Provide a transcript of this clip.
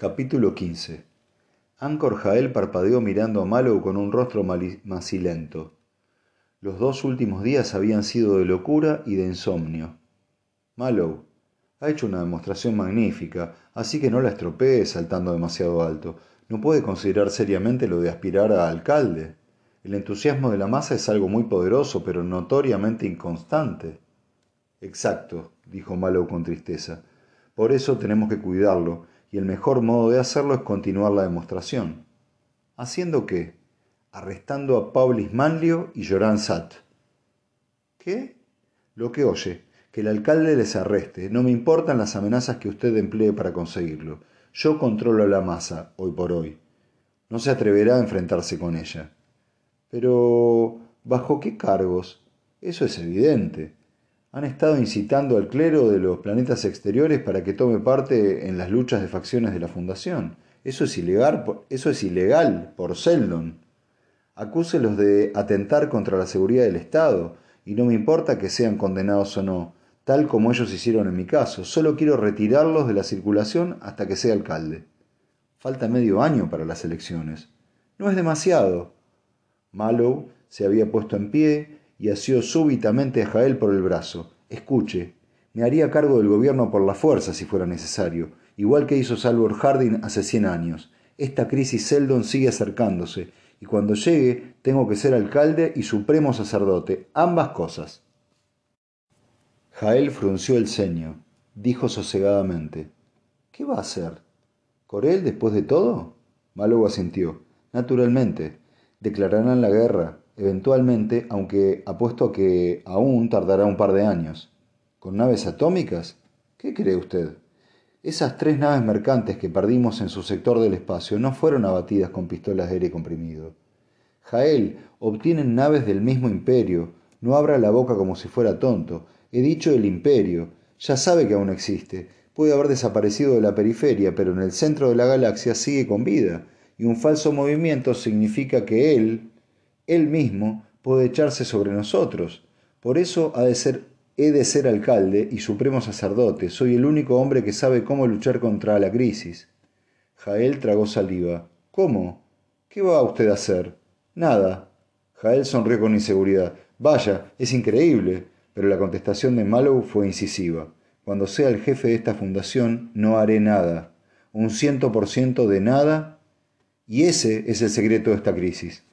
Capítulo 15 Ancor Jael parpadeó mirando a Mallow con un rostro macilento. Los dos últimos días habían sido de locura y de insomnio. Mallow, ha hecho una demostración magnífica, así que no la estropee saltando demasiado alto. No puede considerar seriamente lo de aspirar a alcalde. El entusiasmo de la masa es algo muy poderoso, pero notoriamente inconstante. Exacto, dijo Mallow con tristeza. Por eso tenemos que cuidarlo, y el mejor modo de hacerlo es continuar la demostración. ¿Haciendo qué? Arrestando a Paulis Manlio y Joran Sat. ¿Qué? Lo que oye, que el alcalde les arreste. No me importan las amenazas que usted emplee para conseguirlo. Yo controlo la masa, hoy por hoy. No se atreverá a enfrentarse con ella. Pero... ¿bajo qué cargos? Eso es evidente. Han estado incitando al clero de los planetas exteriores para que tome parte en las luchas de facciones de la Fundación. Eso es ilegal, eso es ilegal por Seldon. Acúselos de atentar contra la seguridad del Estado, y no me importa que sean condenados o no, tal como ellos hicieron en mi caso. Solo quiero retirarlos de la circulación hasta que sea alcalde. Falta medio año para las elecciones. No es demasiado. Mallow se había puesto en pie y asió súbitamente a Jael por el brazo. Escuche, me haría cargo del gobierno por la fuerza si fuera necesario, igual que hizo Salvor Harding hace cien años. Esta crisis Seldon sigue acercándose, y cuando llegue tengo que ser alcalde y supremo sacerdote, ambas cosas. Jael frunció el ceño. Dijo sosegadamente: ¿Qué va a hacer? ¿Corel después de todo? Malo asintió. Naturalmente. Declararán la guerra, eventualmente, aunque apuesto que aún tardará un par de años. ¿Con naves atómicas? ¿Qué cree usted? Esas tres naves mercantes que perdimos en su sector del espacio no fueron abatidas con pistolas de aire comprimido. Jael, obtienen naves del mismo imperio. No abra la boca como si fuera tonto. He dicho el imperio. Ya sabe que aún existe. Puede haber desaparecido de la periferia, pero en el centro de la galaxia sigue con vida. Y un falso movimiento significa que él, él mismo puede echarse sobre nosotros. Por eso ha de ser, he de ser alcalde y supremo sacerdote. Soy el único hombre que sabe cómo luchar contra la crisis. Jael tragó saliva. ¿Cómo? ¿Qué va usted a hacer? Nada. Jael sonrió con inseguridad. Vaya, es increíble. Pero la contestación de Mallow fue incisiva. Cuando sea el jefe de esta fundación, no haré nada. Un ciento por ciento de nada. Y ese es el secreto de esta crisis.